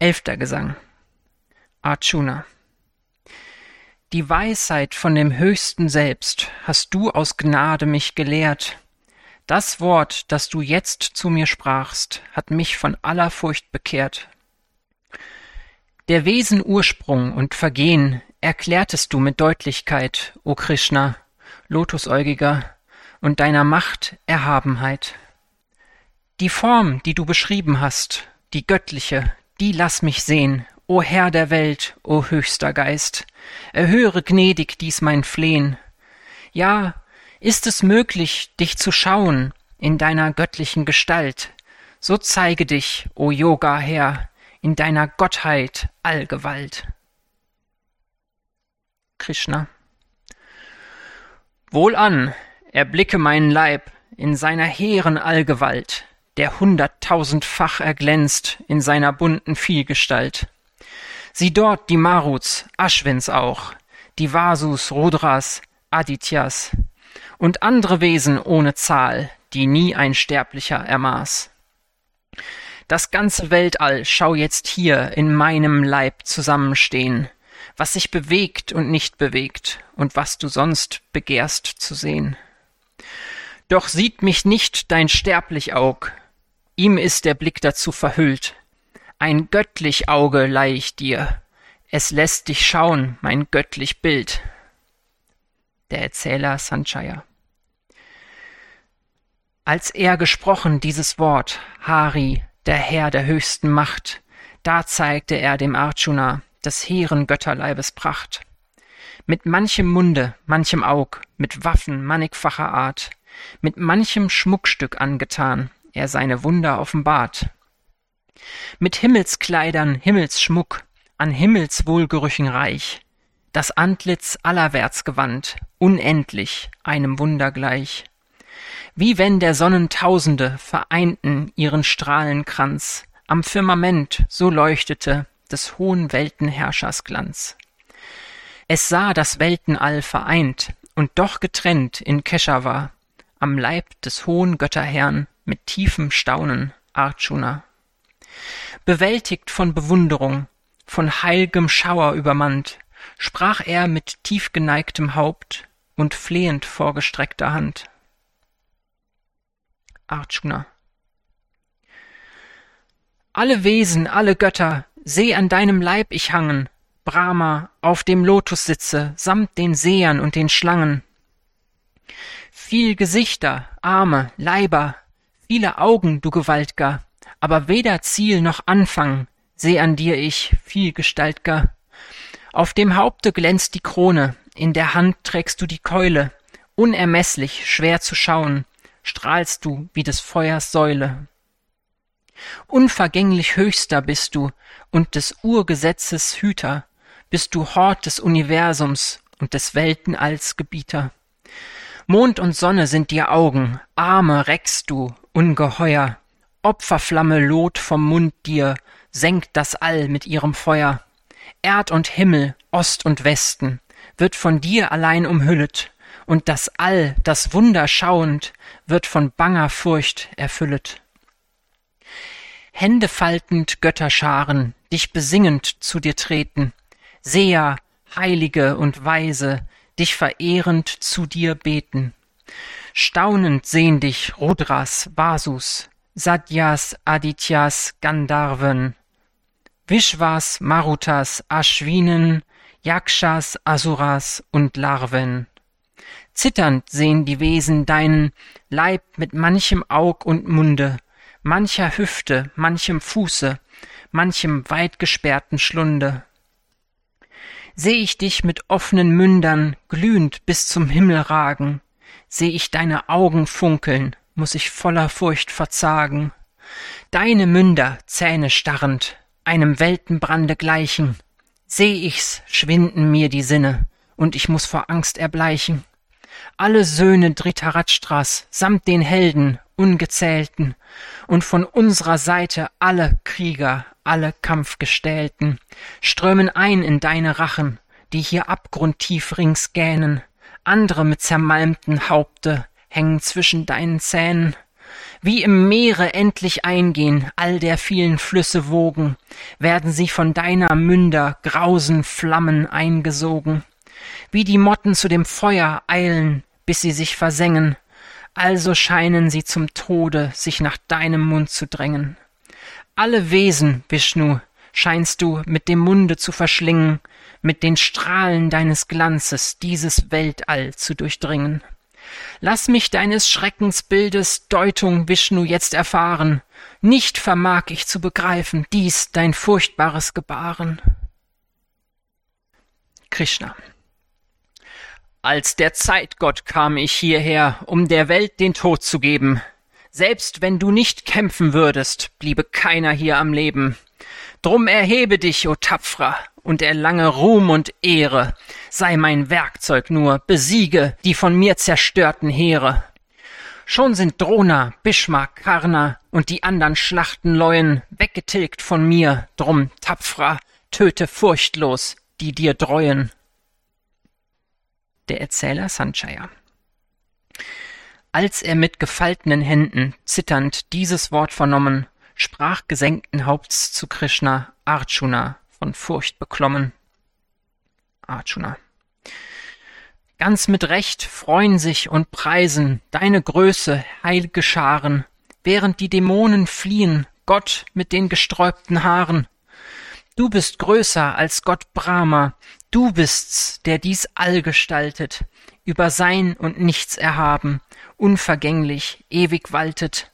Elfter Gesang. Arjuna. Die Weisheit von dem Höchsten selbst hast du aus Gnade mich gelehrt. Das Wort, das du jetzt zu mir sprachst, hat mich von aller Furcht bekehrt. Der Wesen Ursprung und Vergehen erklärtest du mit Deutlichkeit, o Krishna, Lotusäugiger, und deiner Macht Erhabenheit. Die Form, die du beschrieben hast, die göttliche, die lass mich sehen, o Herr der Welt, o höchster Geist, erhöre gnädig dies mein Flehen. Ja, ist es möglich, dich zu schauen in deiner göttlichen Gestalt, so zeige dich, o Yoga Herr, in deiner Gottheit Allgewalt. Krishna. Wohlan, erblicke meinen Leib in seiner hehren Allgewalt, der hunderttausendfach erglänzt in seiner bunten Vielgestalt. Sieh dort die Maruts, Aschwins auch, die Vasus, Rudras, Adityas und andere Wesen ohne Zahl, die nie ein Sterblicher ermaß. Das ganze Weltall schau jetzt hier in meinem Leib zusammenstehen, was sich bewegt und nicht bewegt und was du sonst begehrst zu sehen. Doch sieht mich nicht dein sterblich Aug, ihm ist der Blick dazu verhüllt. Ein göttlich Auge leih ich dir, es lässt dich schauen, mein göttlich Bild. Der Erzähler Sanchaya. Als er gesprochen dieses Wort, Hari, der Herr der höchsten Macht, da zeigte er dem Arjuna des hehren Götterleibes Pracht. Mit manchem Munde, manchem Aug, mit Waffen mannigfacher Art, mit manchem Schmuckstück angetan, er seine Wunder offenbart. Mit Himmelskleidern, Himmelsschmuck, an Himmelswohlgerüchen reich, das Antlitz allerwärts gewandt, unendlich, einem Wunder gleich. Wie wenn der Sonnen Tausende vereinten ihren Strahlenkranz, am Firmament so leuchtete des hohen Weltenherrschers Glanz. Es sah das Weltenall vereint und doch getrennt in Keshava, am Leib des hohen Götterherrn mit tiefem Staunen Arjuna. Bewältigt von Bewunderung, von heilgem Schauer übermannt, sprach er mit tief geneigtem Haupt und flehend vorgestreckter Hand. Arjuna. Alle Wesen, alle Götter, seh an deinem Leib ich hangen, Brahma, auf dem Lotus sitze, samt den Sehern und den Schlangen. Viel Gesichter, Arme, Leiber, viele Augen, du Gewaltger, aber weder Ziel noch Anfang seh an dir ich, vielgestaltger. Auf dem Haupte glänzt die Krone, in der Hand trägst du die Keule, unermeßlich, schwer zu schauen, strahlst du wie des Feuers Säule. Unvergänglich höchster bist du und des Urgesetzes Hüter, bist du Hort des Universums und des Weltenalls Gebieter. Mond und Sonne sind dir Augen, Arme reckst du ungeheuer, Opferflamme loht vom Mund dir, senkt das All mit ihrem Feuer. Erd und Himmel, Ost und Westen, wird von dir allein umhüllet, und das All, das Wunder schauend, wird von banger Furcht erfüllet. Hände faltend Götterscharen, dich besingend zu dir treten, Seher, Heilige und Weise, dich verehrend zu dir beten. Staunend sehn dich Rudras, Vasus, Satyas, Adityas, Gandharven, Vishwas, Marutas, Ashwinen, Yakshas, Asuras und Larven. Zitternd sehen die Wesen deinen Leib mit manchem Aug und Munde, mancher Hüfte, manchem Fuße, manchem weit gesperrten Schlunde. Seh ich dich mit offenen Mündern glühend bis zum Himmel ragen, seh ich deine Augen funkeln, muss ich voller Furcht verzagen. Deine Münder, Zähne starrend, einem Weltenbrande gleichen, seh ich's, schwinden mir die Sinne, und ich muss vor Angst erbleichen. Alle Söhne Dhritarashtras samt den Helden, ungezählten, und von unserer Seite alle Krieger, alle Kampfgestählten, strömen ein in deine Rachen, die hier abgrundtief rings gähnen, andere mit zermalmten Haupte hängen zwischen deinen Zähnen. Wie im Meere endlich eingehen all der vielen Flüsse Wogen, werden sie von deiner Münder grausen Flammen eingesogen. Wie die Motten zu dem Feuer eilen, bis sie sich versengen, also scheinen sie zum Tode sich nach deinem Mund zu drängen. Alle Wesen, Vishnu, scheinst du mit dem Munde zu verschlingen, mit den Strahlen deines Glanzes dieses Weltall zu durchdringen. Lass mich deines Schreckensbildes Deutung, Vishnu, jetzt erfahren. Nicht vermag ich zu begreifen dies dein furchtbares Gebaren. Krishna. Als der Zeitgott kam ich hierher, um der Welt den Tod zu geben. Selbst wenn du nicht kämpfen würdest, bliebe keiner hier am Leben. Drum erhebe dich, o Tapfrer, und erlange Ruhm und Ehre. Sei mein Werkzeug nur, besiege die von mir zerstörten Heere. Schon sind Drona, Bhishma, Karna und die andern Schlachtenleuen weggetilgt von mir, drum, Tapfrer, töte furchtlos, die dir dreuen. Der Erzähler Sanchaya Als er mit gefaltenen Händen zitternd dieses Wort vernommen, sprach gesenkten Haupts zu Krishna Arjuna von Furcht beklommen. Arjuna. Ganz mit Recht freuen sich und preisen deine Größe, heilge Scharen, während die Dämonen fliehen, Gott mit den gesträubten Haaren. Du bist größer als Gott Brahma, du bist's, der dies All gestaltet, über Sein und Nichts erhaben, unvergänglich, ewig waltet.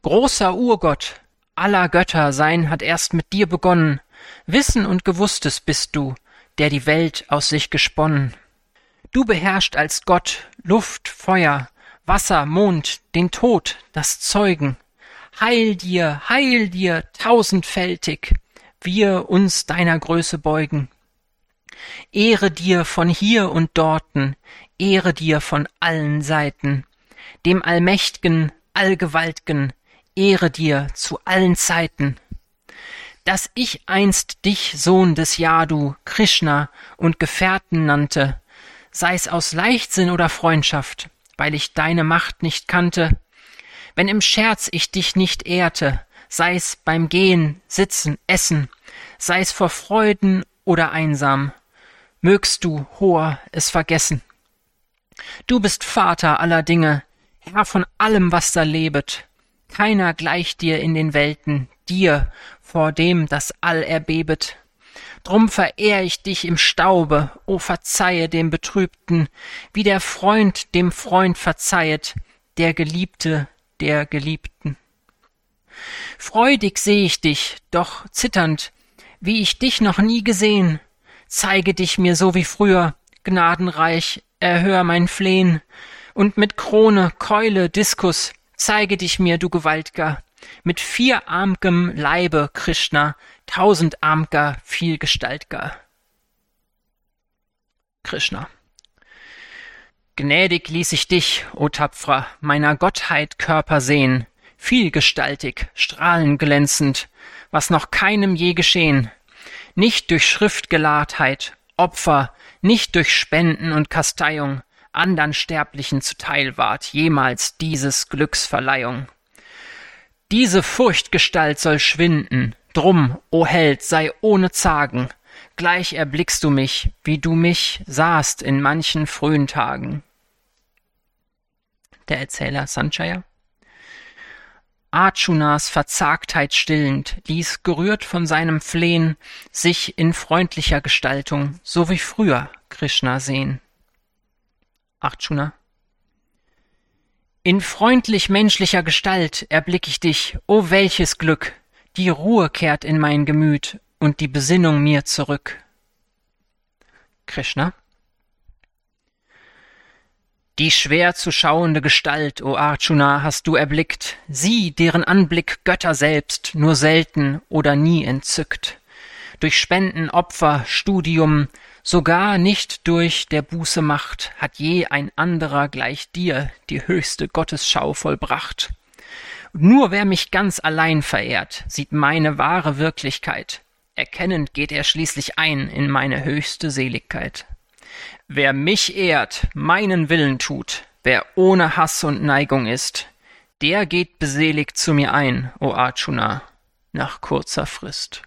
Großer Urgott, aller Götter sein hat erst mit dir begonnen. Wissen und Gewusstes bist du, der die Welt aus sich gesponnen. Du beherrscht als Gott Luft, Feuer, Wasser, Mond, den Tod, das Zeugen. Heil dir, heil dir, tausendfältig, wir uns deiner Größe beugen. Ehre dir von hier und dorten, Ehre dir von allen Seiten, dem Allmächt'gen, Allgewalt'gen, Ehre dir zu allen Zeiten. Dass ich einst dich Sohn des Yadu, Krishna und Gefährten nannte, sei's aus Leichtsinn oder Freundschaft, weil ich deine Macht nicht kannte, wenn im Scherz ich dich nicht ehrte, sei's beim Gehen, Sitzen, Essen, sei's vor Freuden oder einsam, mögst du, Hoher, es vergessen. Du bist Vater aller Dinge, Herr von allem, was da lebet, keiner gleicht dir in den Welten, dir, vor dem das All erbebet. Drum verehr ich dich im Staube, o verzeihe dem Betrübten, wie der Freund dem Freund verzeihet, der Geliebte der Geliebten. Freudig seh ich dich, doch zitternd, wie ich dich noch nie gesehn, zeige dich mir so wie früher, gnadenreich, erhör mein Flehn, und mit Krone, Keule, Diskus, zeige dich mir, du Gewaltger, mit vierarmgem Leibe, Krishna, tausendarmger, vielgestaltger. Krishna. Gnädig ließ ich dich, o Tapfrer, meiner Gottheit Körper sehn, vielgestaltig, strahlenglänzend, was noch keinem je geschehn, nicht durch Schriftgelahrtheit, Opfer, nicht durch Spenden und Kasteiung, andern Sterblichen zuteil ward jemals dieses Glücksverleihung. Diese Furchtgestalt soll schwinden, drum, o Held, sei ohne Zagen, gleich erblickst du mich, wie du mich sahst in manchen frühen Tagen. Der Erzähler Sanchaya Arjunas Verzagtheit stillend, ließ, gerührt von seinem Flehen, sich in freundlicher Gestaltung, so wie früher, Krishna sehen. Arjuna. In freundlich menschlicher Gestalt erblick ich dich, o welches Glück! Die Ruhe kehrt in mein Gemüt und die Besinnung mir zurück. Krishna. Die schwer zu schauende Gestalt, o Arjuna, hast du erblickt, sie, deren Anblick Götter selbst nur selten oder nie entzückt. Durch Spenden, Opfer, Studium, Sogar nicht durch der Buße Macht hat je ein anderer gleich dir die höchste Gottesschau vollbracht. Nur wer mich ganz allein verehrt, sieht meine wahre Wirklichkeit. Erkennend geht er schließlich ein in meine höchste Seligkeit. Wer mich ehrt, meinen Willen tut, wer ohne Hass und Neigung ist, Der geht beseligt zu mir ein, o Arjuna, nach kurzer Frist.